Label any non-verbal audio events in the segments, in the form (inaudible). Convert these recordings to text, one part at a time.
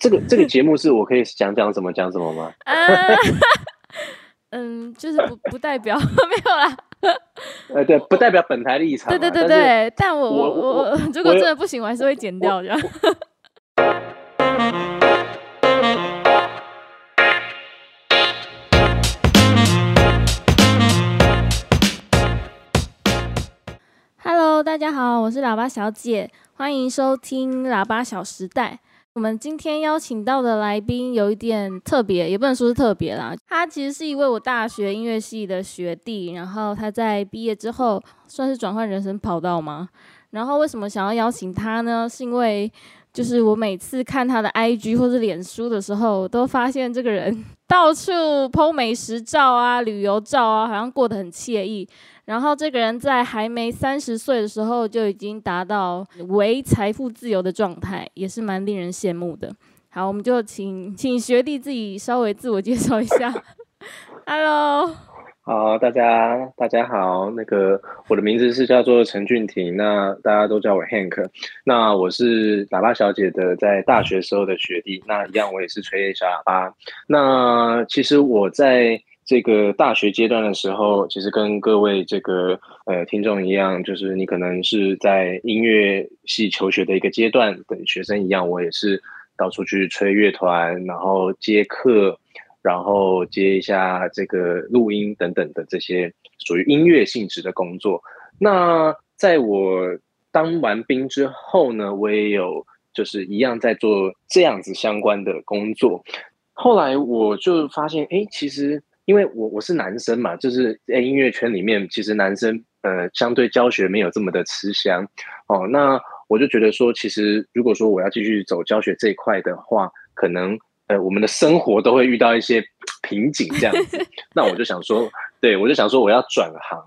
这个这个节目是我可以 (laughs) 讲讲什么讲什么吗？(laughs) 嗯，就是不不代表 (laughs) 没有啦。呃，对，不代表本台立场。对对对对，但我我我如果真的不行，我还是会剪掉的。Hello，大家好，我是喇叭小姐，欢迎收听喇叭小时代。我们今天邀请到的来宾有一点特别，也不能说是特别啦。他其实是一位我大学音乐系的学弟，然后他在毕业之后算是转换人生跑道吗？然后为什么想要邀请他呢？是因为就是我每次看他的 IG 或者脸书的时候，都发现这个人 (laughs) 到处 PO 美食照啊、旅游照啊，好像过得很惬意。然后这个人在还没三十岁的时候就已经达到为财富自由的状态，也是蛮令人羡慕的。好，我们就请请学弟自己稍微自我介绍一下。(laughs) Hello，好，大家大家好，那个我的名字是叫做陈俊廷，那大家都叫我 Hank。那我是喇叭小姐的在大学时候的学弟，那一样我也是吹小喇叭。那其实我在。这个大学阶段的时候，其实跟各位这个呃听众一样，就是你可能是在音乐系求学的一个阶段的学生一样，我也是到处去吹乐团，然后接课，然后接一下这个录音等等的这些属于音乐性质的工作。那在我当完兵之后呢，我也有就是一样在做这样子相关的工作。后来我就发现，哎，其实。因为我我是男生嘛，就是在音乐圈里面，其实男生呃相对教学没有这么的吃香哦。那我就觉得说，其实如果说我要继续走教学这一块的话，可能呃我们的生活都会遇到一些 (tsk) 瓶颈这样子。(laughs) 那我就想说，对我就想说我要转行，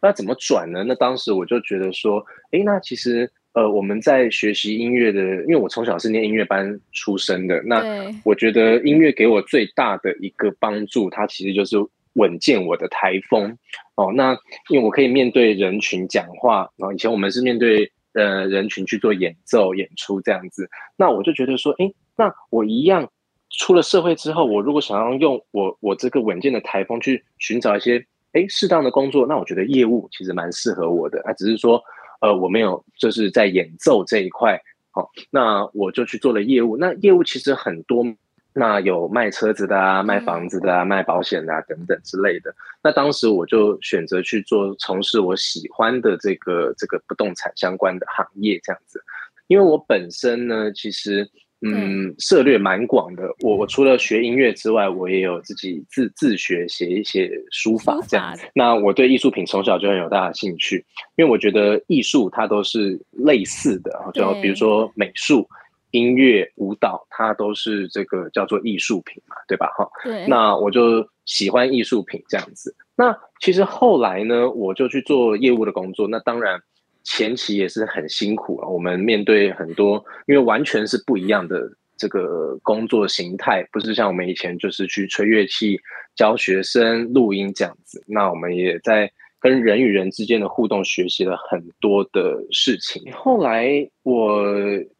那怎么转呢？那当时我就觉得说，哎，那其实。呃，我们在学习音乐的，因为我从小是念音乐班出身的，那我觉得音乐给我最大的一个帮助，它其实就是稳健我的台风。哦，那因为我可以面对人群讲话，然后以前我们是面对呃人群去做演奏演出这样子，那我就觉得说，哎，那我一样出了社会之后，我如果想要用我我这个稳健的台风去寻找一些哎适当的工作，那我觉得业务其实蛮适合我的，啊，只是说。呃，我没有，就是在演奏这一块，好，那我就去做了业务。那业务其实很多，那有卖车子的啊，卖房子的啊，卖保险的啊，等等之类的。那当时我就选择去做从事我喜欢的这个这个不动产相关的行业，这样子。因为我本身呢，其实。嗯，涉猎蛮广的。我我除了学音乐之外，我也有自己自自学写一些书法这样。那我对艺术品从小就很有大的兴趣，因为我觉得艺术它都是类似的，就比如说美术、音乐、舞蹈，它都是这个叫做艺术品嘛，对吧？哈，对。那我就喜欢艺术品这样子。那其实后来呢，我就去做业务的工作。那当然。前期也是很辛苦啊，我们面对很多，因为完全是不一样的这个工作形态，不是像我们以前就是去吹乐器、教学生、录音这样子。那我们也在跟人与人之间的互动，学习了很多的事情。后来我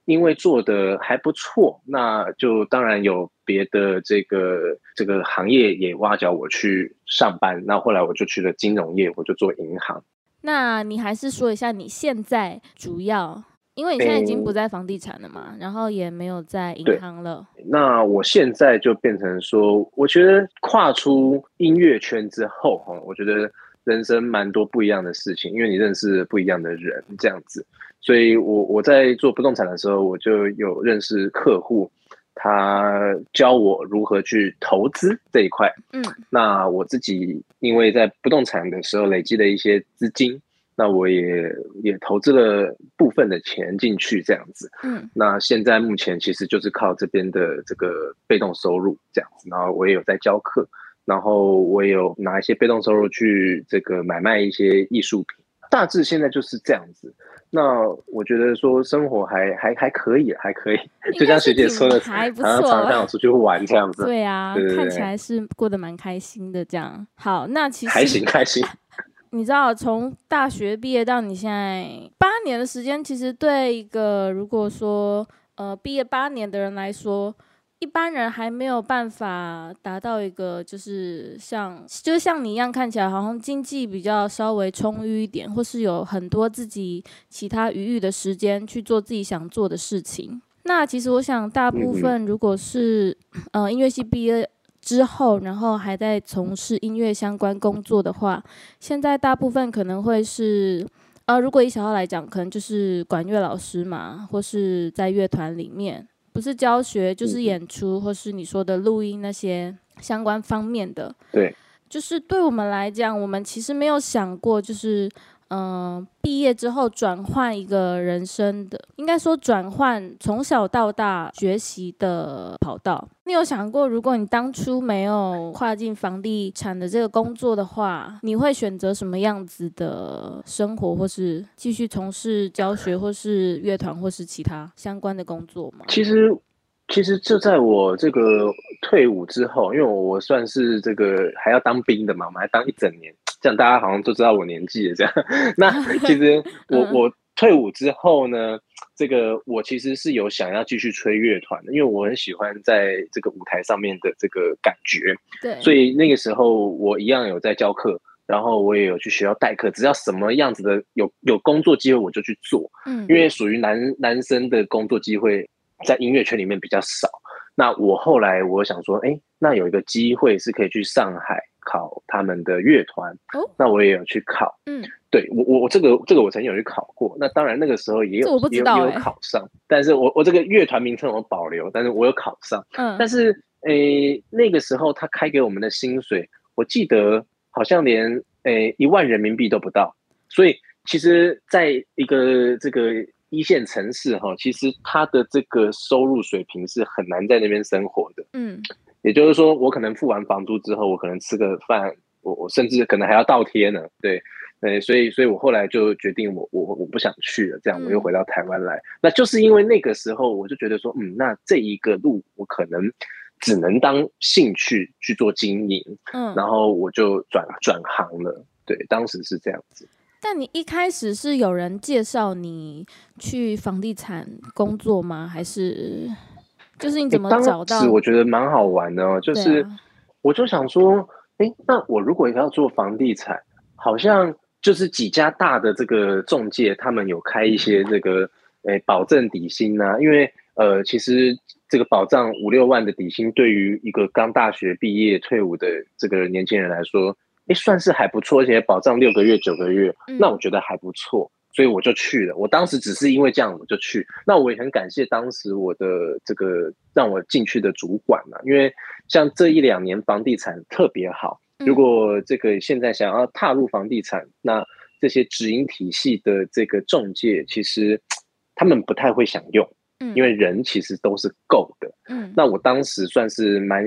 因为做的还不错，那就当然有别的这个这个行业也挖角我去上班。那后来我就去了金融业，我就做银行。那你还是说一下你现在主要，因为你现在已经不在房地产了嘛，然后也没有在银行了。那我现在就变成说，我觉得跨出音乐圈之后，哈，我觉得人生蛮多不一样的事情，因为你认识不一样的人，这样子。所以我我在做不动产的时候，我就有认识客户，他教我如何去投资这一块。嗯，那我自己因为在不动产的时候累积了一些资金。那我也也投资了部分的钱进去，这样子。嗯，那现在目前其实就是靠这边的这个被动收入这样子。然后我也有在教课，然后我也有拿一些被动收入去这个买卖一些艺术品。大致现在就是这样子。那我觉得说生活还还还可以，还可以。就像学姐说的，还不错，常常出去玩这样子。对啊，看起来是过得蛮开心的这样。好，那其实还行，开心。(laughs) 你知道，从大学毕业到你现在八年的时间，其实对一个如果说呃毕业八年的人来说，一般人还没有办法达到一个，就是像，就是像你一样，看起来好像经济比较稍微充裕一点，或是有很多自己其他余裕的时间去做自己想做的事情。那其实我想，大部分如果是呃音乐系毕业之后，然后还在从事音乐相关工作的话，现在大部分可能会是。呃，如果以小号来讲，可能就是管乐老师嘛，或是在乐团里面，不是教学就是演出，或是你说的录音那些相关方面的。对，就是对我们来讲，我们其实没有想过，就是。嗯，毕业之后转换一个人生的，应该说转换从小到大学习的跑道。你有想过，如果你当初没有跨进房地产的这个工作的话，你会选择什么样子的生活，或是继续从事教学，或是乐团，或是其他相关的工作吗？其实，其实就在我这个退伍之后，因为我算是这个还要当兵的嘛，我们还当一整年。这样大家好像都知道我年纪了。这样，(laughs) 那其实我我退伍之后呢，这个我其实是有想要继续吹乐团的，因为我很喜欢在这个舞台上面的这个感觉。对，所以那个时候我一样有在教课，然后我也有去学校代课。只要什么样子的有有工作机会，我就去做。嗯，因为属于男男生的工作机会在音乐圈里面比较少。那我后来我想说，哎，那有一个机会是可以去上海。考他们的乐团，那我也有去考。嗯，对我我我这个这个我曾经有去考过。那当然那个时候也有也有考上，但是我我这个乐团名称我保留，但是我有考上。嗯，但是诶那个时候他开给我们的薪水，我记得好像连诶一万人民币都不到。所以其实在一个这个一线城市哈，其实他的这个收入水平是很难在那边生活的。嗯。也就是说，我可能付完房租之后，我可能吃个饭，我我甚至可能还要倒贴呢。对，对，所以，所以我后来就决定，我我我不想去了，这样我又回到台湾来。那就是因为那个时候，我就觉得说，嗯，那这一个路我可能只能当兴趣去做经营，嗯，然后我就转转行了。对，当时是这样子。但你一开始是有人介绍你去房地产工作吗？还是？就是你怎么找到？我觉得蛮好玩的哦。就是，我就想说，哎，那我如果要做房地产，好像就是几家大的这个中介，他们有开一些这个，哎，保证底薪啊。因为，呃，其实这个保障五六万的底薪，对于一个刚大学毕业退伍的这个年轻人来说，哎，算是还不错，而且保障六个月、九个月，那我觉得还不错。所以我就去了。我当时只是因为这样，我就去。那我也很感谢当时我的这个让我进去的主管嘛，因为像这一两年房地产特别好。如果这个现在想要踏入房地产，那这些直营体系的这个中介，其实他们不太会想用，因为人其实都是够的。嗯，那我当时算是蛮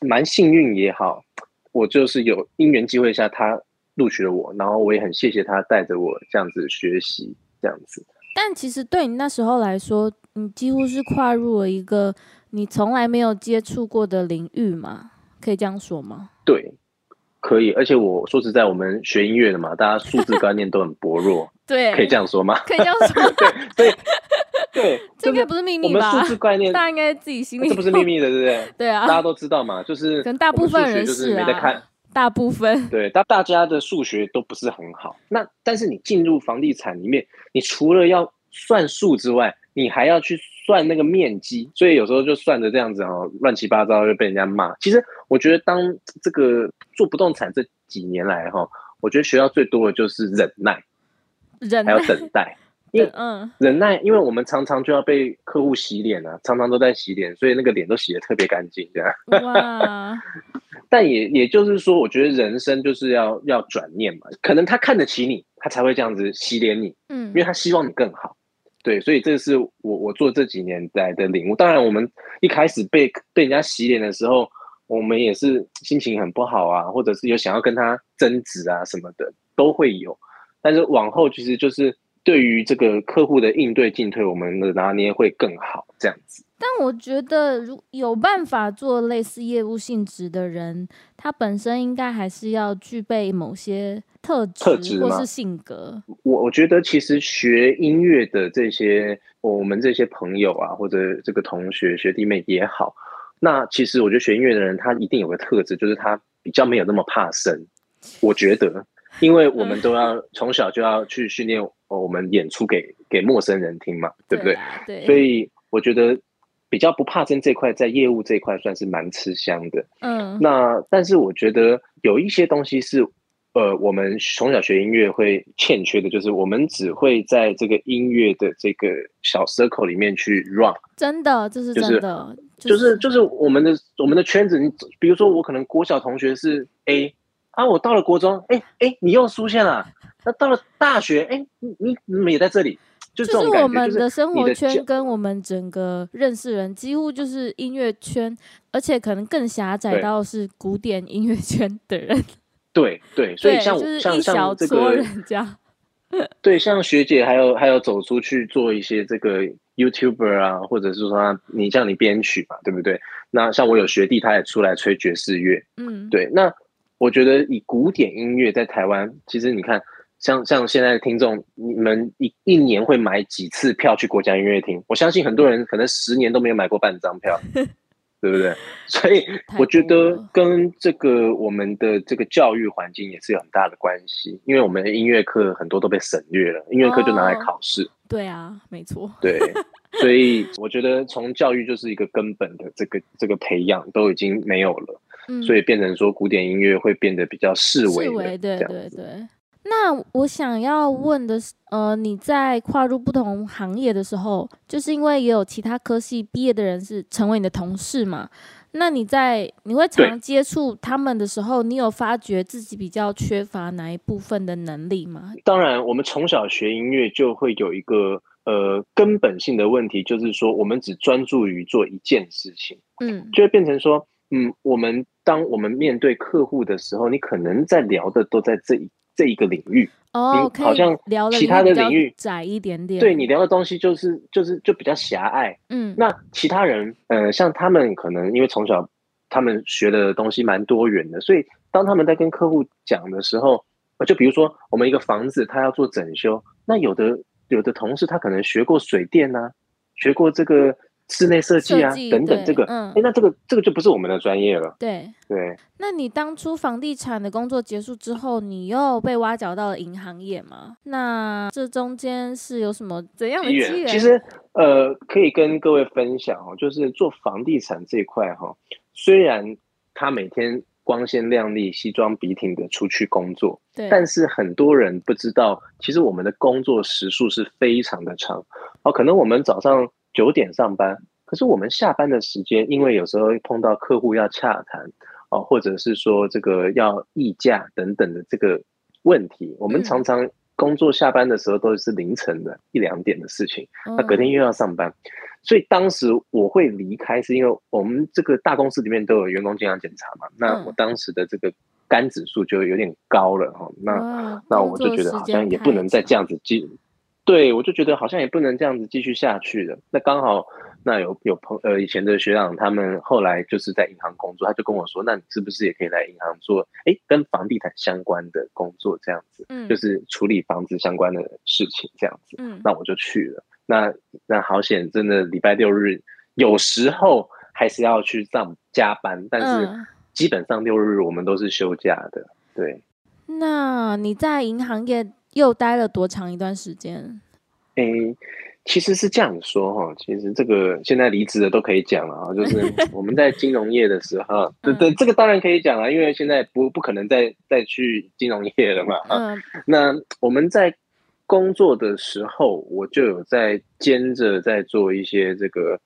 蛮幸运也好，我就是有因缘机会下他。录取了我，然后我也很谢谢他带着我这样子学习，这样子。但其实对你那时候来说，你几乎是跨入了一个你从来没有接触过的领域嘛？可以这样说吗？对，可以。而且我说实在，我们学音乐的嘛，大家数字观念都很薄弱。(laughs) 对，可以这样说吗？可以这样说。(laughs) 对，对，这应该不是秘密吧？我们数字观念，大家应该自己心里。这不是秘密的，对不对？(laughs) 对啊，大家都知道嘛，就是跟大部分人是没在看。大部分对，但大家的数学都不是很好。那但是你进入房地产里面，你除了要算数之外，你还要去算那个面积，所以有时候就算的这样子哦，乱七八糟就被人家骂。其实我觉得，当这个做不动产这几年来哈，我觉得学到最多的就是忍耐，忍还有等待。(laughs) 因为嗯，忍耐，因为我们常常就要被客户洗脸啊，常常都在洗脸，所以那个脸都洗的特别干净，这样。哇！但也也就是说，我觉得人生就是要要转念嘛，可能他看得起你，他才会这样子洗脸你，嗯，因为他希望你更好。对，所以这是我我做这几年来的领悟。当然，我们一开始被被人家洗脸的时候，我们也是心情很不好啊，或者是有想要跟他争执啊什么的都会有。但是往后其实就是。对于这个客户的应对进退，我们的拿捏会更好，这样子。但我觉得，如有办法做类似业务性质的人，他本身应该还是要具备某些特质或是性格。我我觉得，其实学音乐的这些我们这些朋友啊，或者这个同学学弟妹也好，那其实我觉得学音乐的人，他一定有个特质，就是他比较没有那么怕生。我觉得，因为我们都要从小就要去训练我们演出给给陌生人听嘛，对不对？对。所以我觉得比较不怕生这块，在业务这一块算是蛮吃香的。嗯。那但是我觉得有一些东西是。呃，我们从小学音乐会欠缺的就是，我们只会在这个音乐的这个小 circle 里面去 run。真的，这是真的，就是就是我们的我们的圈子。你比如说，我可能国小同学是 A 啊，我到了国中，哎哎，你又出现了。那到了大学，哎，你你怎么也在这里？就是我们的生活圈跟我们整个认识人几乎就是音乐圈，而且可能更狭窄到是古典音乐圈的人。(laughs) 对对，所以像我像像这个，(laughs) 对，像学姐还有还有走出去做一些这个 YouTuber 啊，或者是说你像你编曲嘛，对不对？那像我有学弟，他也出来吹爵士乐，嗯，对。那我觉得以古典音乐在台湾，其实你看，像像现在的听众，你们一一年会买几次票去国家音乐厅？我相信很多人可能十年都没有买过半张票。(laughs) 对不对？所以我觉得跟这个我们的这个教育环境也是有很大的关系，因为我们的音乐课很多都被省略了，音乐课就拿来考试。对啊，没错。对，(laughs) 所以我觉得从教育就是一个根本的这个这个培养都已经没有了，所以变成说古典音乐会变得比较视为的对对对。那我想要问的是，呃，你在跨入不同行业的时候，就是因为也有其他科系毕业的人是成为你的同事嘛？那你在你会常接触他们的时候，你有发觉自己比较缺乏哪一部分的能力吗？当然，我们从小学音乐就会有一个呃根本性的问题，就是说我们只专注于做一件事情，嗯，就会变成说，嗯，我们当我们面对客户的时候，你可能在聊的都在这一。这一个领域哦，好像聊其他的领域窄一点点。对你聊的东西就是就是就比较狭隘。嗯，那其他人呃，像他们可能因为从小他们学的东西蛮多元的，所以当他们在跟客户讲的时候，就比如说我们一个房子，他要做整修，那有的有的同事他可能学过水电呐，学过这个。室内设计啊，等等，这个，哎，那这个这个就不是我们的专业了。对对。那你当初房地产的工作结束之后，你又被挖角到了银行业吗？那这中间是有什么怎样的机缘？其实，呃，可以跟各位分享哦，就是做房地产这一块哈，虽然他每天光鲜亮丽、西装笔挺的出去工作，对，但是很多人不知道，其实我们的工作时数是非常的长哦，可能我们早上。九点上班，可是我们下班的时间，因为有时候碰到客户要洽谈哦，或者是说这个要议价等等的这个问题，我们常常工作下班的时候都是凌晨的一两点的事情，那隔天又要上班，所以当时我会离开，是因为我们这个大公司里面都有员工健康检查嘛，那我当时的这个肝指数就有点高了哈，那那我就觉得好像也不能再这样子继。对，我就觉得好像也不能这样子继续下去了。那刚好，那有有朋呃以前的学长，他们后来就是在银行工作，他就跟我说：“那你是不是也可以来银行做？哎，跟房地产相关的工作这样子，嗯，就是处理房子相关的事情这样子。”嗯，那我就去了。那那好险，真的礼拜六日有时候还是要去上加班，但是基本上六日我们都是休假的。对，那你在银行业？又待了多长一段时间？诶，其实是这样说哈，其实这个现在离职的都可以讲了啊，(laughs) 就是我们在金融业的时候，(laughs) 对对，这个当然可以讲了，因为现在不不可能再再去金融业了嘛。嗯，那我们在工作的时候，我就有在兼着在做一些这个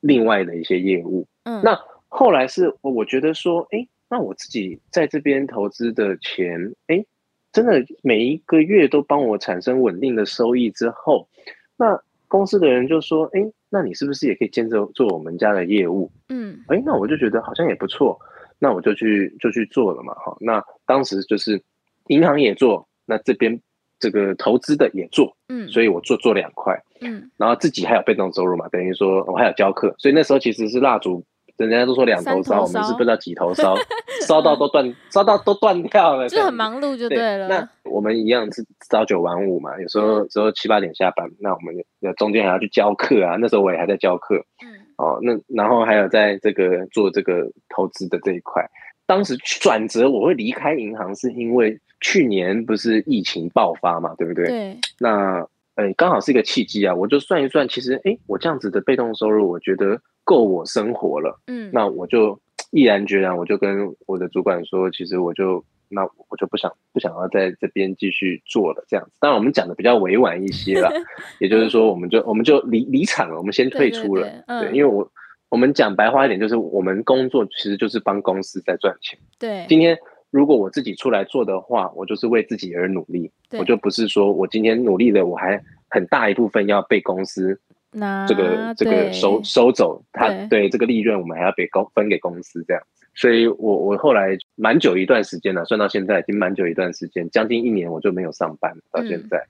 另外的一些业务。嗯，那后来是我觉得说，哎，那我自己在这边投资的钱，哎。真的每一个月都帮我产生稳定的收益之后，那公司的人就说：“哎，那你是不是也可以兼着做我们家的业务？”嗯，哎，那我就觉得好像也不错，那我就去就去做了嘛。哈，那当时就是银行也做，那这边这个投资的也做，嗯，所以我做做两块，嗯，然后自己还有被动收入嘛，等于说我还有教课，所以那时候其实是蜡烛。人家都说两头烧，我们是不知道几头烧，(laughs) 烧到都断，烧到都断掉了，就很忙碌就对了。那我们一样是朝九晚五嘛，有时候时候七八点下班，那我们中间还要去教课啊。那时候我也还在教课，嗯，哦，那然后还有在这个做这个投资的这一块，当时转折我会离开银行，是因为去年不是疫情爆发嘛，对不对？对。那呃，刚好是一个契机啊，我就算一算，其实哎，我这样子的被动收入，我觉得够我生活了。嗯。那我就毅然决然，我就跟我的主管说，其实我就。那我就不想不想要在这边继续做了，这样子。当然，我们讲的比较委婉一些了，(laughs) 也就是说，我们就我们就离离场了，我们先退出了。对，因为我我们讲白话一点，就是我们工作其实就是帮公司在赚钱。对，今天如果我自己出来做的话，我就是为自己而努力，我就不是说我今天努力了，我还很大一部分要被公司拿这个这个收收走，他对。这个利润，我们还要被公分给公司这样。所以，我我后来蛮久一段时间了，算到现在已经蛮久一段时间，将近一年我就没有上班到现在，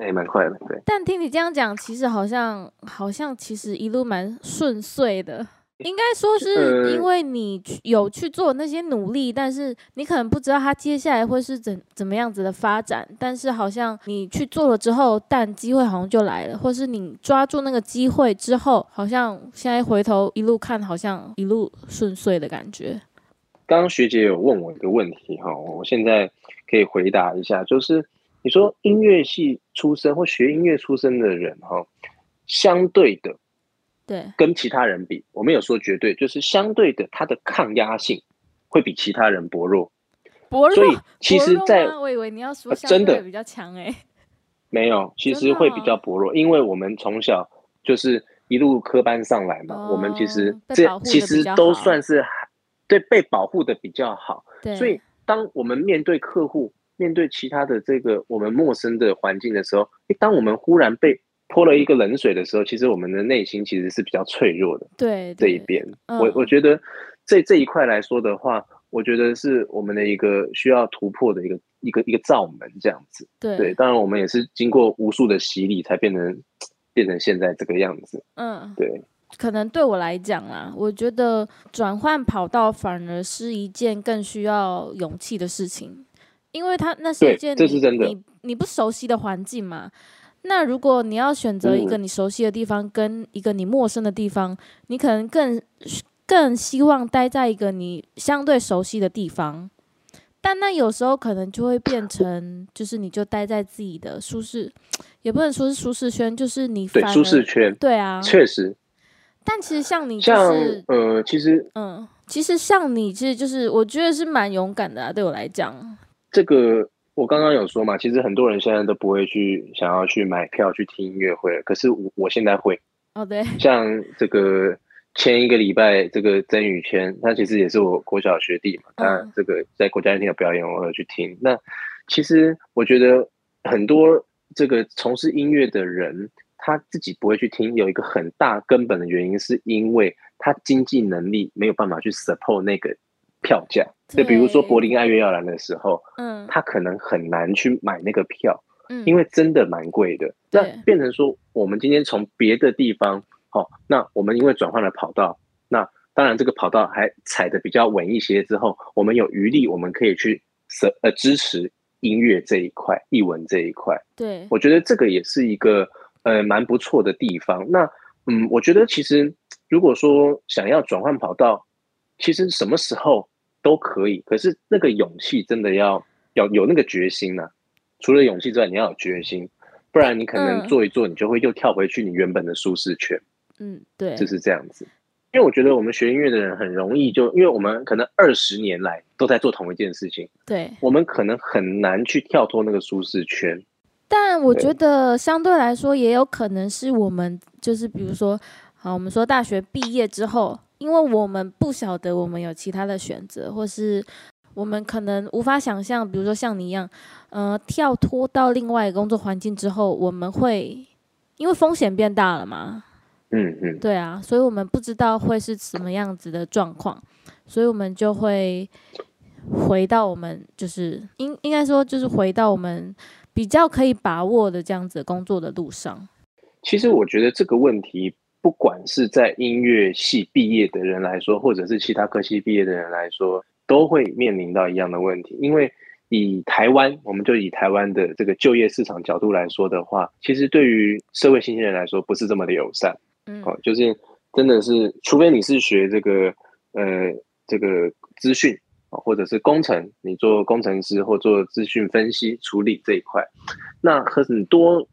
也，蛮快的，对。但听你这样讲，其实好像好像其实一路蛮顺遂的，应该说是因为你有去做那些努力，但是你可能不知道它接下来会是怎怎么样子的发展，但是好像你去做了之后，但机会好像就来了，或是你抓住那个机会之后，好像现在回头一路看，好像一路顺遂的感觉。刚刚学姐有问我一个问题哈，我现在可以回答一下，就是你说音乐系出身或学音乐出身的人哈，相对的，对，跟其他人比，我没有说绝对，就是相对的，他的抗压性会比其他人薄弱。薄弱？所以其实，在我以为你要说真的比较强哎，没有，其实会比较薄弱，因为我们从小就是一路科班上来嘛，我们其实这其实都算是。对，被保护的比较好，所以当我们面对客户、面对其他的这个我们陌生的环境的时候，当我们忽然被泼了一个冷水的时候，其实我们的内心其实是比较脆弱的。对，这一边，我我觉得这这一块来说的话，我觉得是我们的一个需要突破的一个一个一个罩门，这样子。对，当然我们也是经过无数的洗礼，才变成变成现在这个样子。嗯，对。可能对我来讲啊，我觉得转换跑道反而是一件更需要勇气的事情，因为它那是一件你你不熟悉的环境嘛。那如果你要选择一个你熟悉的地方跟一个你陌生的地方，你可能更更希望待在一个你相对熟悉的地方。但那有时候可能就会变成，就是你就待在自己的舒适，也不能说是舒适圈，就是你对舒适圈，对啊，确实。但其实像你，就是呃，其实嗯，其实像你，其实就是我觉得是蛮勇敢的啊。对我来讲，这个我刚刚有说嘛，其实很多人现在都不会去想要去买票去听音乐会，可是我我现在会哦，对，像这个前一个礼拜，这个曾宇谦，他其实也是我国小学弟嘛，他这个在国家音乐厅的表演，我有去听。那其实我觉得很多这个从事音乐的人。他自己不会去听，有一个很大根本的原因，是因为他经济能力没有办法去 support 那个票价。就比如说柏林爱乐要来的时候，嗯，他可能很难去买那个票，嗯，因为真的蛮贵的。那变成说，我们今天从别的地方，好，那我们因为转换了跑道，那当然这个跑道还踩的比较稳一些，之后我们有余力，我们可以去呃支持音乐这一块、译文这一块。对，我觉得这个也是一个。呃，蛮不错的地方。那，嗯，我觉得其实如果说想要转换跑道，其实什么时候都可以。可是那个勇气真的要要有那个决心呢。除了勇气之外，你要有决心，不然你可能做一做，你就会又跳回去你原本的舒适圈。嗯，对，就是这样子。因为我觉得我们学音乐的人很容易就，因为我们可能二十年来都在做同一件事情，对，我们可能很难去跳脱那个舒适圈。但我觉得相对来说，也有可能是我们就是比如说，好，我们说大学毕业之后，因为我们不晓得我们有其他的选择，或是我们可能无法想象，比如说像你一样，呃，跳脱到另外一个工作环境之后，我们会因为风险变大了嘛？嗯嗯，对啊，所以我们不知道会是什么样子的状况，所以我们就会回到我们就是应应该说就是回到我们。比较可以把握的这样子工作的路上，其实我觉得这个问题，不管是在音乐系毕业的人来说，或者是其他科系毕业的人来说，都会面临到一样的问题。因为以台湾，我们就以台湾的这个就业市场角度来说的话，其实对于社会新鲜人来说，不是这么的友善。嗯，哦，就是真的是，除非你是学这个呃这个资讯或者是工程，你做工程师或做资讯分析处理这一块，那很多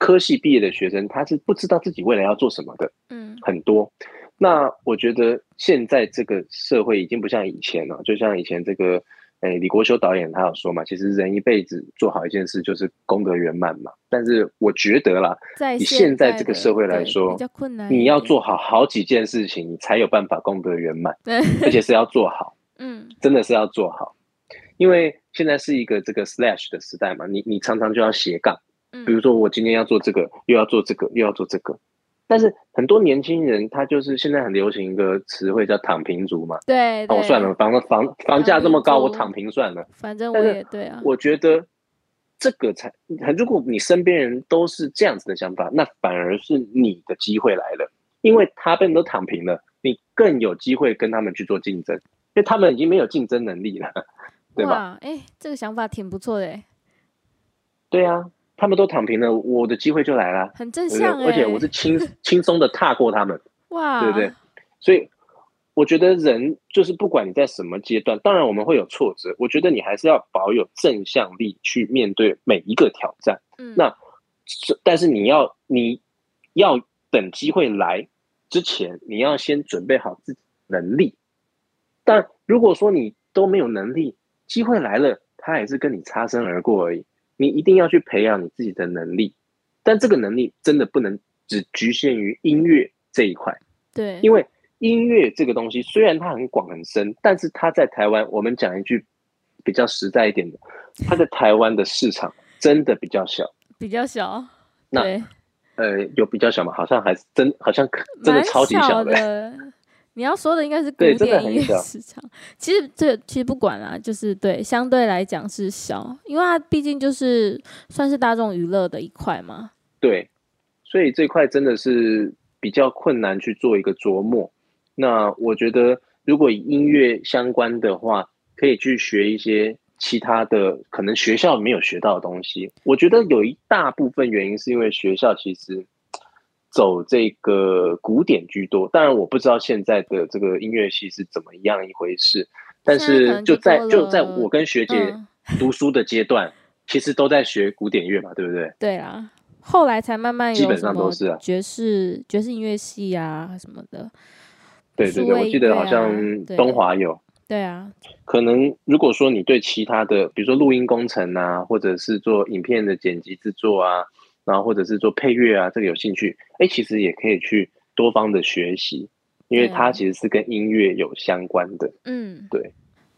科系毕业的学生他是不知道自己未来要做什么的，嗯，很多。那我觉得现在这个社会已经不像以前了，就像以前这个。哎，李国修导演他有说嘛，其实人一辈子做好一件事就是功德圆满嘛。但是我觉得啦，以现在这个社会来说，比较困难。你要做好好几件事情，你才有办法功德圆满。对，而且是要做好，(laughs) 嗯，真的是要做好。因为现在是一个这个 slash 的时代嘛，你你常常就要斜杠，比如说我今天要做这个，又要做这个，又要做这个。但是很多年轻人，他就是现在很流行一个词汇叫“躺平族”嘛。对，哦，算了，房房房价这么高，我躺平算了。反正我也对啊。我觉得这个才，如果你身边人都是这样子的想法，那反而是你的机会来了，因为他们都躺平了，你更有机会跟他们去做竞争，因为他们已经没有竞争能力了，对吧？哎，这个想法挺不错的。对啊。他们都躺平了，我的机会就来了，很正向而且我是轻 (laughs) 轻松的踏过他们，哇，对不对？所以我觉得人就是不管你在什么阶段，当然我们会有挫折，我觉得你还是要保有正向力去面对每一个挑战。嗯，那但是你要你要等机会来之前，你要先准备好自己能力。但如果说你都没有能力，机会来了，他也是跟你擦身而过而已。你一定要去培养你自己的能力，但这个能力真的不能只局限于音乐这一块。对，因为音乐这个东西虽然它很广很深，但是它在台湾，我们讲一句比较实在一点的，它在台湾的市场真的比较小，比较小。那呃，有比较小吗？好像还是真，好像真的超级小的。(laughs) 你要说的应该是古典音乐市场，其实这其实不管啦，就是对相对来讲是小，因为它毕竟就是算是大众娱乐的一块嘛。对，所以这块真的是比较困难去做一个琢磨。那我觉得，如果音乐相关的话，可以去学一些其他的，可能学校没有学到的东西。我觉得有一大部分原因是因为学校其实。走这个古典居多，当然我不知道现在的这个音乐系是怎么样一回事，但是就在就在我跟学姐读书的阶段，其实都在学古典乐嘛，对不对？对啊，后来才慢慢基本上都是啊，爵士爵士音乐系啊什么的。对对对，我记得好像东华有。对啊，可能如果说你对其他的，比如说录音工程啊，或者是做影片的剪辑制作啊。然后或者是做配乐啊，这个有兴趣，哎，其实也可以去多方的学习，因为它其实是跟音乐有相关的。嗯，对。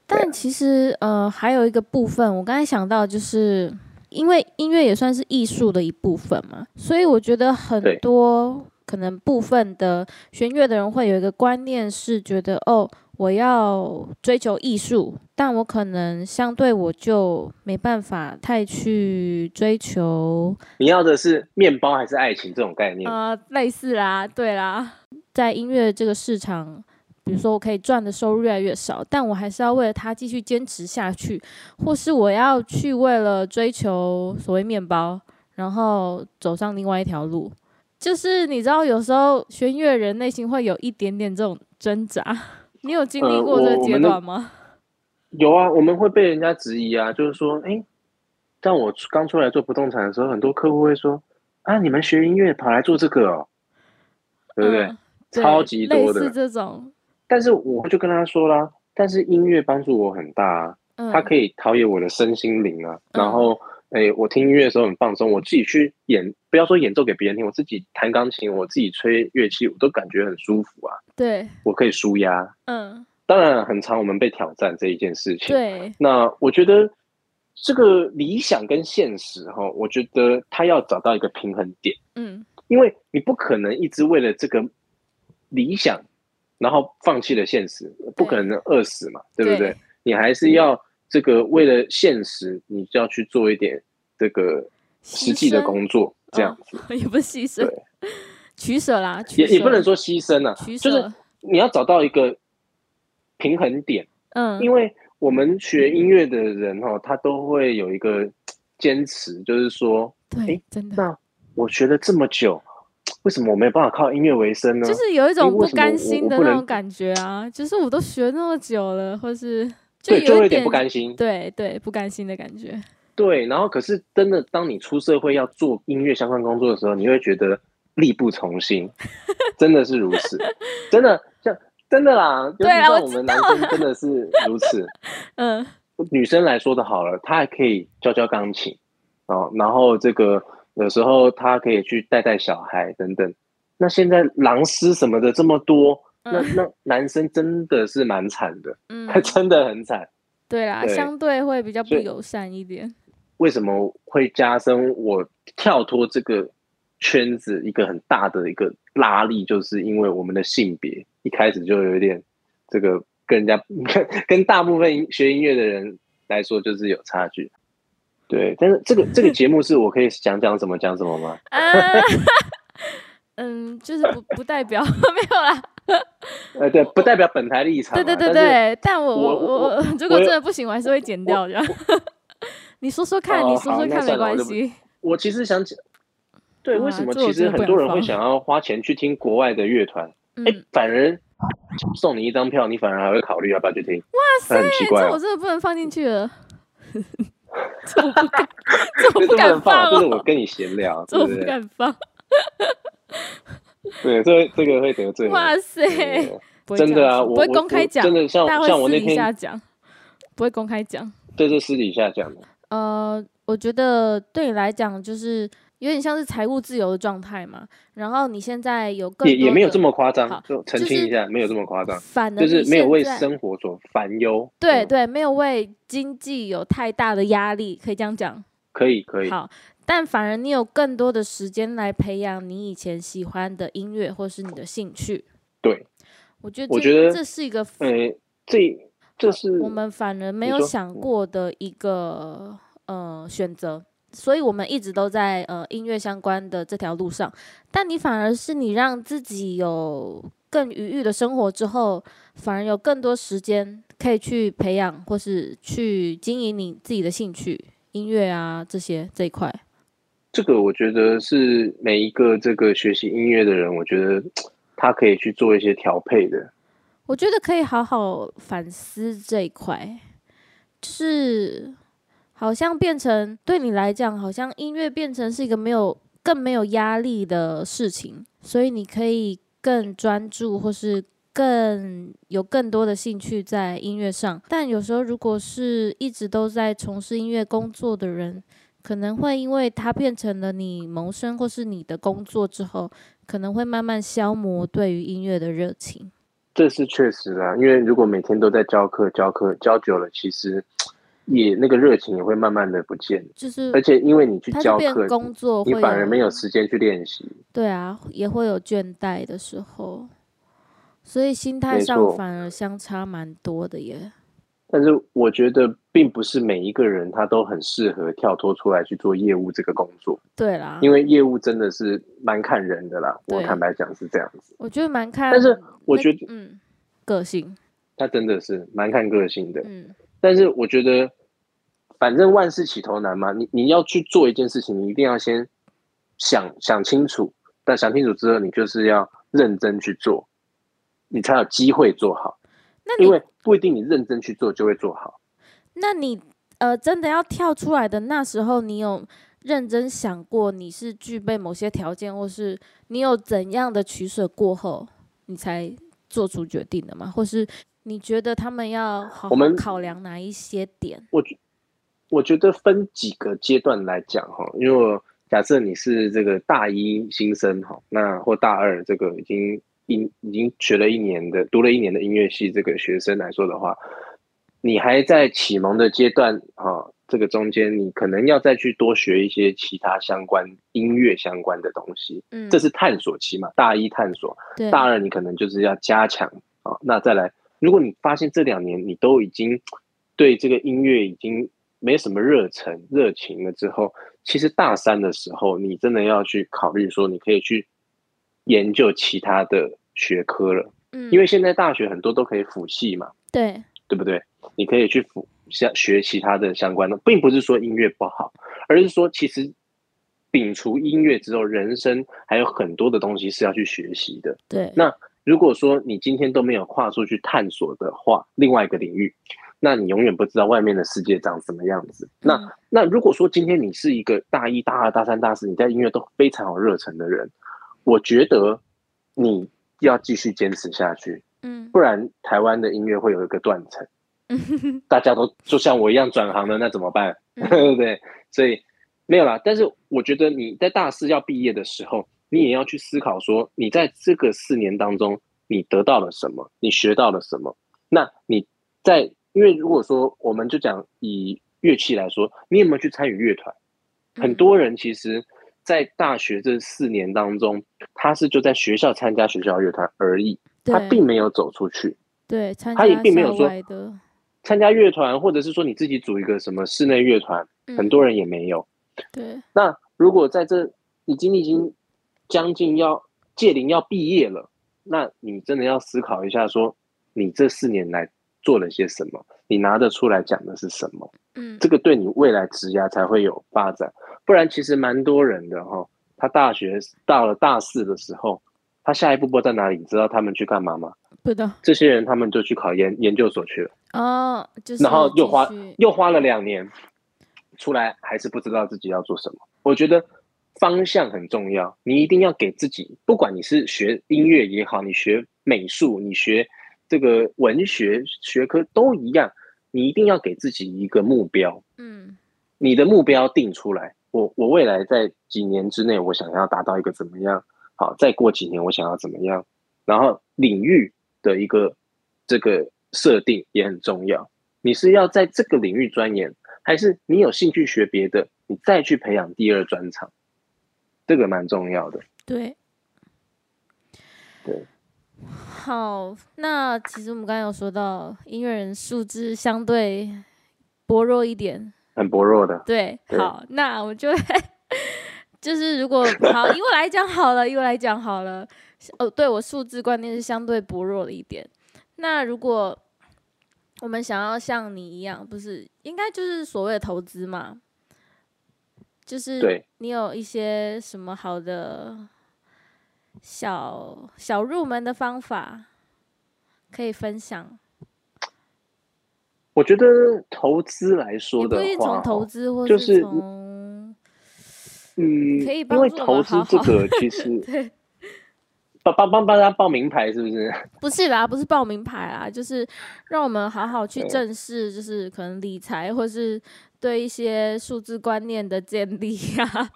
但其实呃，还有一个部分，我刚才想到，就是因为音乐也算是艺术的一部分嘛，所以我觉得很多可能部分的弦乐的人会有一个观念，是觉得哦。我要追求艺术，但我可能相对我就没办法太去追求。你要的是面包还是爱情这种概念？呃，类似啦，对啦，在音乐这个市场，比如说我可以赚的收入越来越少，但我还是要为了它继续坚持下去，或是我要去为了追求所谓面包，然后走上另外一条路。就是你知道，有时候学音乐人内心会有一点点这种挣扎。你有经历过这个阶段吗？(laughs) 有啊，我们会被人家质疑啊，就是说，哎，当我刚出来做不动产的时候，很多客户会说，啊，你们学音乐跑来做这个哦，对不对？超级多的这种。但是我就跟他说啦，但是音乐帮助我很大啊，它可以陶冶我的身心灵啊，然后。哎，我听音乐的时候很放松，我自己去演，不要说演奏给别人听，我自己弹钢琴，我自己吹乐器，我都感觉很舒服啊。对，我可以舒压。嗯，当然很长，我们被挑战这一件事情。对，那我觉得这个理想跟现实哈，我觉得他要找到一个平衡点。嗯，因为你不可能一直为了这个理想，然后放弃了现实，不可能饿死嘛，对不对？你还是要。这个为了现实，你就要去做一点这个实际的工作，这样子也不是牺牲，取舍啦，也也不能说牺牲啊，就是你要找到一个平衡点。嗯，因为我们学音乐的人哦，他都会有一个坚持，就是说，对，真的，那我学了这么久，为什么我没有办法靠音乐为生呢？就是有一种不甘心的那种感觉啊，就是我都学那么久了，或是对，就会有点有一点不甘心。对对不甘心的感觉。对，然后可是真的，当你出社会要做音乐相关工作的时候，你会觉得力不从心，真的是如此，真的像真的啦，尤其对啊我像我们男生真的是如此。(laughs) 嗯，女生来说的好了，她还可以教教钢琴哦，然后这个有时候她可以去带带小孩等等。那现在狼师什么的这么多，那嗯那男生真的是蛮惨的，嗯，他 (laughs) 真的很惨。对啦，对相对会比较不友善一点。为什么会加深我跳脱这个圈子一个很大的一个拉力，就是因为我们的性别一开始就有点这个跟人家跟跟大部分学音乐的人来说就是有差距。对，但是这个这个 (laughs) 节目是我可以讲讲什么讲什么吗？啊，嗯，就是不不代表 (laughs) 没有啦。呃，对，不代表本台立场啊。对对对对，但我我我 (laughs) 我如果真的不行，我还是会剪掉的。(laughs) 你说说看，哦你说说看，没关系。我其实想讲，对，为什么其实很多人会想要花钱去听国外的乐团？哎、嗯，反而送你一张票，你反而还会考虑要不要去听？哇塞这我。真的不能放进去了。这我不敢，这我不敢能放，这是我哦，跟你闲聊，这我不？敢放。对，这这个会得罪。哇塞真的啊，我不会公开讲，真的像像我那天下讲，不会公开讲。这是私底下讲的，呃，我觉得对你来讲，就是有点像是财务自由的状态嘛。然后你现在有更也也没有这么，么夸张，就澄清一下，没有这么夸张，反而就是你没有为生活所烦忧。嗯，对对，没有为经济有太大的压力，可以这样讲。可以可以，好，但反而你有更多的时间来培养你以前喜欢的音乐或是你的兴趣。对，我觉得这我觉得这是一个呃，这这是我们反而没有想过的一个呃选择，所以我们一直都在呃音乐相关的这条路上，但你反而是你让自己有更愉悦的生活之后，反而有更多时间可以去培养或是去经营你自己的兴趣，音乐啊这些这一块。这个我觉得是每一个这个学习音乐的人，我觉得 (tsk) 他可以去做一些调配的。我觉得可以好好反思这一块，就是好像变成对你来讲，好像音乐变成是一个没有更没有压力的事情，所以你可以更专注，或是更有更多的兴趣在音乐上。但有时候，如果是一直都在从事音乐工作的人，可能会因为它变成了你谋生或是你的工作之后，可能会慢慢消磨对于音乐的热情。这是确实啊，因为如果每天都在教课、教课、教久了，其实也那个热情也会慢慢的不见。就是而且因为你去教课，工作会你反而没有时间去练习。对啊，也会有倦怠的时候，所以心态上反而相差蛮多的耶。但是我觉得，并不是每一个人他都很适合跳脱出来去做业务这个工作，对啦，因为业务真的是蛮看人的啦。我坦白讲是这样子，我觉得蛮看，但是我那觉得嗯，个性，他真的是蛮看个性的。嗯但是我觉得，反正万事起头难嘛，你你要去做一件事情，你一定要先想想清楚，但想清楚之后，你就是要认真去做，你才有机会做好。那因为不一定你认真去做就会做好。那你呃真的要跳出来的那时候，你有认真想过你是具备某些条件，或是你有怎样的取舍过后，你才做出决定的吗？或是你觉得他们要好好我们考量哪一些点？我觉我觉得分几个阶段来讲哈，因为我假设你是这个大一新生哈，那或大二这个已经一已经学了一年的读了一年的音乐系这个学生来说的话，你还在启蒙的阶段啊，这个中间你可能要再去多学一些其他相关音乐相关的东西，嗯，这是探索期嘛。大一探索，大二你可能就是要加强啊。那再来，如果你发现这两年你都已经对这个音乐已经没什么热忱、热情了之后，其实大三的时候，你真的要去考虑说，你可以去研究其他的学科了，嗯，因为现在大学很多都可以辅系嘛，对对不对？你可以去辅相学其他的相关的，并不是说音乐不好，而是说其实摒除音乐之后，人生还有很多的东西是要去学习的。对，那如果说你今天都没有跨出去探索的话，另外一个领域，那你永远不知道外面的世界长什么样子。那嗯那如果说今天你是一个大一、大二、大三、大四，你在音乐都非常有热忱的人，我觉得你要继续坚持下去，嗯不然台湾的音乐会有一个断层，(laughs) 大家都就像我一样转行了，那怎么办？嗯对不 (laughs) 对？所以没有啦。但是我觉得你在大四要毕业的时候，你也要去思考说，你在这个四年当中，你得到了什么，你学到了什么。那你在，因为如果说我们就讲以乐器来说，你有没有去参与乐团？很多人其实，在大学这四年当中，他是就在学校参加学校乐团而已，他并没有走出去。对参他也并没有说参加乐团，或者是说你自己组一个什么室内乐团，很嗯多人也没有。对那如果在这已经已经将近要届龄要毕业了，那你真的要思考一下说你这四年来做了些什么，你拿得出来讲的是什么？嗯这个对你未来职涯才会有发展。不然，其实蛮多人的哈，他大学到了大四的时候，他下一步不知道在哪里，你知道他们去干嘛吗？不知道这些人他们就去考研研究所去了。哦，就是然后又花又花了两年，出来还是不知道自己要做什么。我觉得方向很重要，你一定要给自己，不管你是学音乐也好，你学美术，你学这个文学学科都一样，你一定要给自己一个目标，嗯你的目标定出来。我我未来在几年之内，我想要达到一个怎么样？好，再过几年我想要怎么样？然后领域的一个这个设定也很重要。你是要在这个领域钻研，还是你有兴趣学别的，你再去培养第二专长？这个蛮重要的。对对。好，那其实我们刚才有说到，音乐人素质相对薄弱一点，很薄弱的，对，对好，那我就会就是如果好，以我来讲好了，以我来讲好了，(laughs) 哦，对我数字观念是相对薄弱了一点。那如果我们想要像你一样，不是应该就是所谓的投资嘛？就是对你有一些什么好的小小入门的方法可以分享？我觉得投资来说的话从投哦，资，或就是从嗯，可以因为帮助我投资们好好这个其实 (laughs) 对。帮帮帮帮他报名牌是不是？(laughs) 不是啦，不是报名牌啦，就是让我们好好去正视，就是可能理财或是对一些数字观念的建立啊。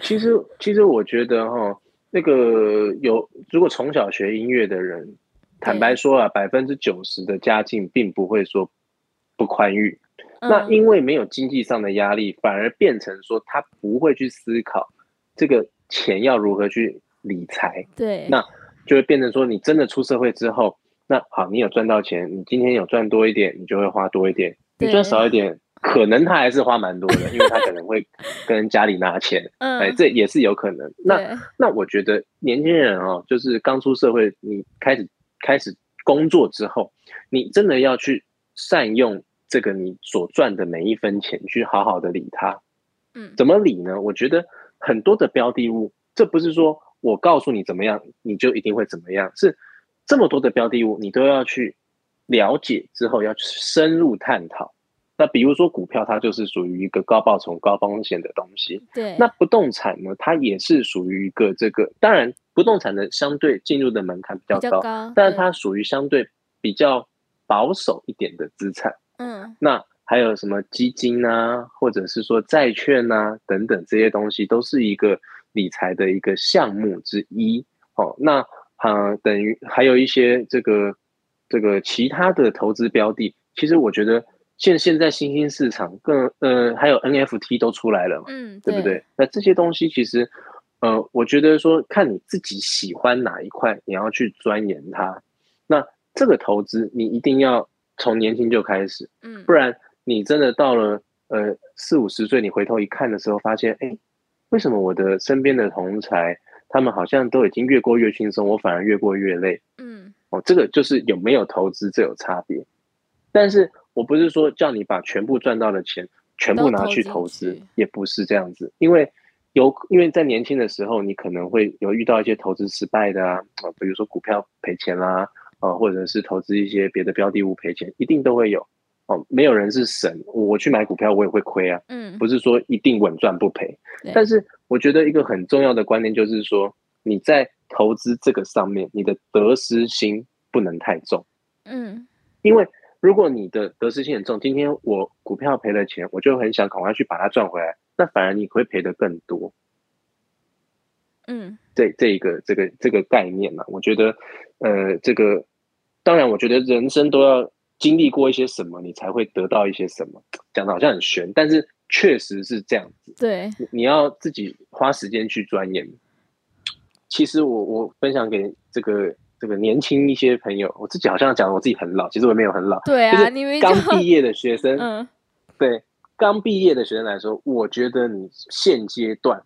其实，(laughs) 其实我觉得哈，那个有如果从小学音乐的人，坦白说啊，百分之九十的家境并不会说不宽裕。那嗯因为没有经济上的压力，反而变成说他不会去思考这个钱要如何去理财，对，那就会变成说你真的出社会之后，那好，你有赚到钱，你今天有赚多一点，你就会花多一点；你对赚少一点，可能他还是花蛮多的，因为他可能会跟家里拿钱，哎，嗯，这也是有可能。那那我觉得年轻人哦，就是刚出社会，你开始开始工作之后，你真的要去善用这个你所赚的每一分钱，去好好的理它。嗯，怎么理呢？我觉得很多的标的物，这不是说我告诉你怎么样，你就一定会怎么样，是这么多的标的物，你都要去了解之后，要去深入探讨。那比如说股票，它就是属于一个高报酬、高风险的东西。对，那不动产呢，它也是属于一个这个，当然不动产的相对进入的门槛比较高，较高，但是它属于相对比较保守一点的资产。嗯那还有什么基金啊，或者是说债券啊等等这些东西，都是一个理财的一个项目之一。哦，那呃，等于还有一些这个这个其他的投资标的，其实我觉得现现在新兴市场更呃，还有 NFT 都出来了嘛，嗯，对不对？那这些东西其实，呃，我觉得说看你自己喜欢哪一块，你要去钻研它。那这个投资你一定要从年轻就开始，嗯不，然你真的到了呃四五十岁，你回头一看的时候，发现哎，为什么我的身边的同才他们好像都已经越过越轻松，我反而越过越累？嗯哦，这个就是有没有投资这有差别。但是我不是说叫你把全部赚到的钱全部拿去投资，也不是这样子，因为有因为在年轻的时候，你可能会有遇到一些投资失败的啊，比如说股票赔钱啦，啊，或者是投资一些别的标的物赔钱，一定都会有哦。没有人是神，我去买股票我也会亏啊，嗯，不是说一定稳赚不赔。但是我觉得一个很重要的观念就是说，你在投资这个上面，你的得失心不能太重，嗯，因为。如果你的得失心很重，今天我股票赔了钱，我就很想赶快去把它赚回来，那反而你会赔的更多。嗯，这这一个这个这个概念嘛，我觉得，呃，这个当然，我觉得人生都要经历过一些什么，你才会得到一些什么。讲的好像很玄，但是确实是这样子。对，你要自己花时间去钻研。其实我我分享给这个。这个年轻一些朋友，我自己好像讲我自己很老，其实我没有很老。对啊，你们刚毕业的学生，嗯，对，刚毕业的学生来说，我觉得你现阶段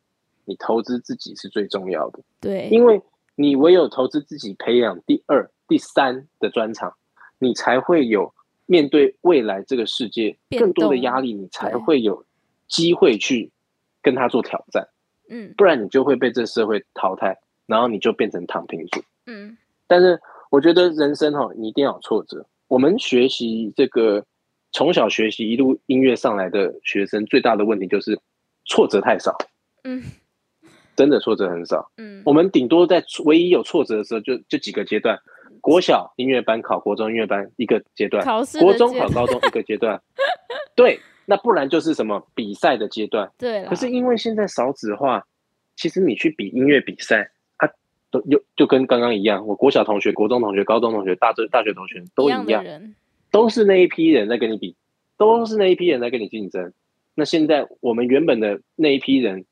你投资自己是最重要的。对，因为你唯有投资自己，培养第二、第三的专长，你才会有面对未来这个世界更多的压力，你才会有机会去跟他做挑战。嗯，不然你就会被这社会淘汰，然后你就变成躺平族。嗯。但是我觉得人生哈，你一定要有挫折。我们学习这个从小学习一路音乐上来的学生，最大的问题就是挫折太少。嗯，(laughs) 真的挫折很少。嗯，我们顶多在唯一有挫折的时候，就就几个阶段：国小音乐班考国中音乐班一个阶段，国中考高中一个阶段。(laughs) 对，那不然就是什么比赛的阶段。对。可是因为现在少子化，其实你去比音乐比赛。都又就跟刚刚一样，我国小同学、国中同学、高中同学、大大学同学都一样，都是那一批人在跟你比，都是那一批人在跟你竞争。那现在我们原本的那一批人，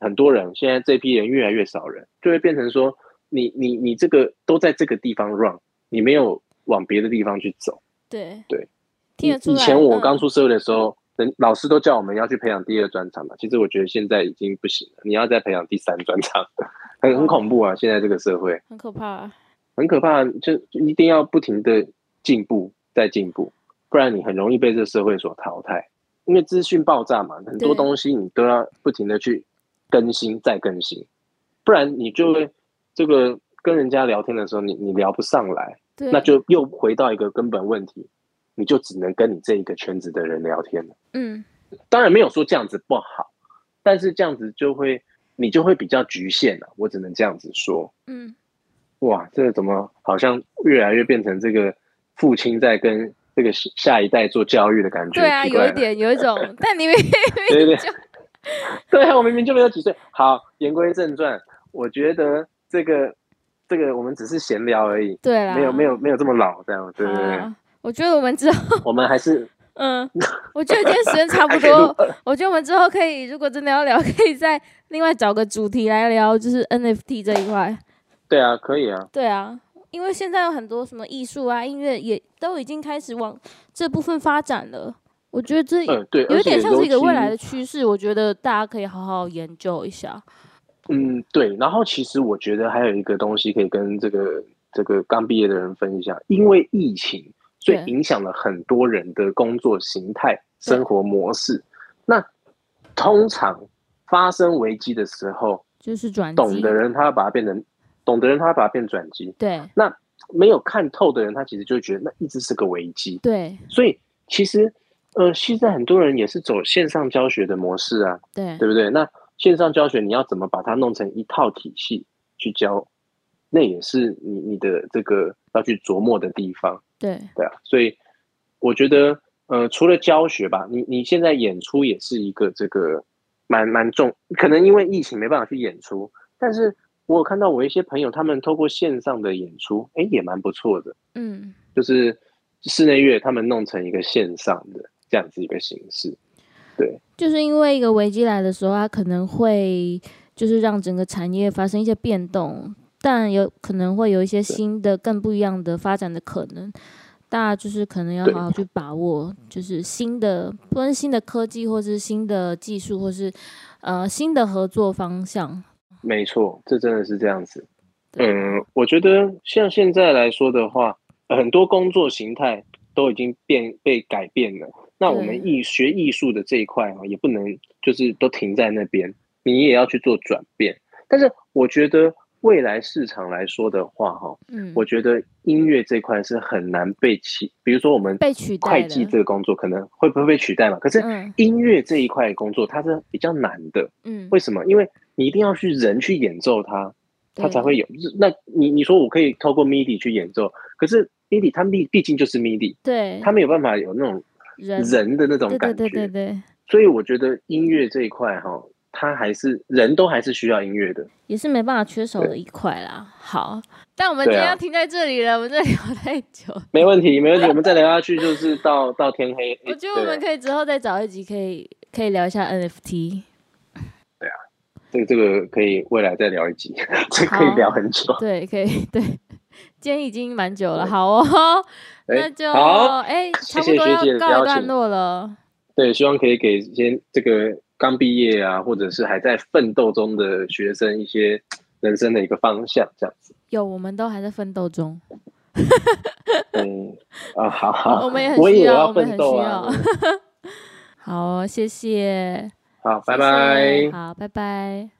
很多人，现在这批人越来越少人，就会变成说，你你你这个都在这个地方 run，你没有往别的地方去走。对对，以前我刚出社会的时候。老师都叫我们要去培养第二专长嘛，其实我觉得现在已经不行了。你要再培养第三专长，很很恐怖啊！现在这个社会很可怕，很可怕，就一定要不停的进步，再进步，不然你很容易被这个社会所淘汰。因为资讯爆炸嘛，很多东西你都要不停的去更新再更新，不然你就会这个跟人家聊天的时候，你你聊不上来，那就又回到一个根本问题。你就只能跟你这一个圈子的人聊天了。嗯，当然没有说这样子不好，但是这样子就会你就会比较局限了。我只能这样子说。嗯，哇，这个怎么好像越来越变成这个父亲在跟这个下一代做教育的感觉？对啊，有一点有一种。但你明明 (laughs) 对对 (laughs) 对啊，我明明就没有几岁。好，言归正传，我觉得这个这个我们只是闲聊而已。对没有没有没有这么老这样，对不对？我觉得我们之后，(laughs) 我们还是嗯，我觉得今天时间差不多。(laughs) 我觉得我们之后可以，如果真的要聊，可以再另外找个主题来聊，就是 NFT 这一块。对啊，可以啊。对啊，因为现在有很多什么艺术啊、音乐也都已经开始往这部分发展了。我觉得这对有点像是一个未来的趋势。我觉得大家可以好好研究一下。嗯，对。然后其实我觉得还有一个东西可以跟这个这个刚毕业的人分享，因为疫情。所以影响了很多人的工作形态、生活模式。那通常发生危机的时候，就是转懂的人，他要把它变成懂的人，他要把它变转机。对。那没有看透的人，他其实就觉得那一直是个危机。对。所以其实呃，现在很多人也是走线上教学的模式啊。对。对不对？那线上教学你要怎么把它弄成一套体系去教？那也是你你的这个要去琢磨的地方。对对啊，所以我觉得，呃，除了教学吧，你你现在演出也是一个这个蛮蛮重，可能因为疫情没办法去演出，但是我有看到我一些朋友，他们透过线上的演出，哎，也蛮不错的。嗯，就是室内乐，他们弄成一个线上的这样子一个形式。对，就是因为一个危机来的时候，它可能会就是让整个产业发生一些变动。但有可能会有一些新的、更不一样的发展的可能，大家就是可能要好好去把握，就是新的，不论新的科技，或是新的技术，或是呃新的合作方向。没错，这真的是这样子。嗯，我觉得像现在来说的话，很多工作形态都已经变被改变了。那我们艺学艺术的这一块哈，也不能就是都停在那边，你也要去做转变。但是我觉得未来市场来说的话哈，嗯，我觉得音乐这块是很难被取，比如说我们被取代会计这个工作可能会不会被取代嘛？可是音乐这一块工作它是比较难的，嗯，为什么？因为你一定要去人去演奏它。它才会有，那你你说我可以透过 MIDI 去演奏，可是 MIDI 它毕毕竟就是 MIDI，对，它没有办法有那种人的那种感觉，对对对对。所以我觉得音乐这一块哈，它还是人都还是需要音乐的，也是没办法缺少的一块啦。好，但我们今天要停在这里了，我们这聊太久，没问题没问题，我们再聊下去就是到到天黑。我觉得我们可以之后再找一集，可以可以聊一下 NFT。(laughs) 对啊这个这个可以未来再聊一集，(laughs) 这可以聊很久。对，可以对。今天已经蛮久了，好哦，(laughs) 那就好。哎，差不多要告一段落了。对，希望可以给先这个刚毕业啊，或者是还在奋斗中的学生一些人生的一个方向，这样子。有，我们都还在奋斗中。(laughs) 嗯啊，好好，我们也很需要，我们很需要。(laughs) 好，谢谢。好，拜拜。好，拜拜。